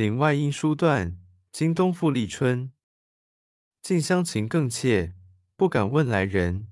岭外音书断经冬复历春。近乡情更怯不敢问来人。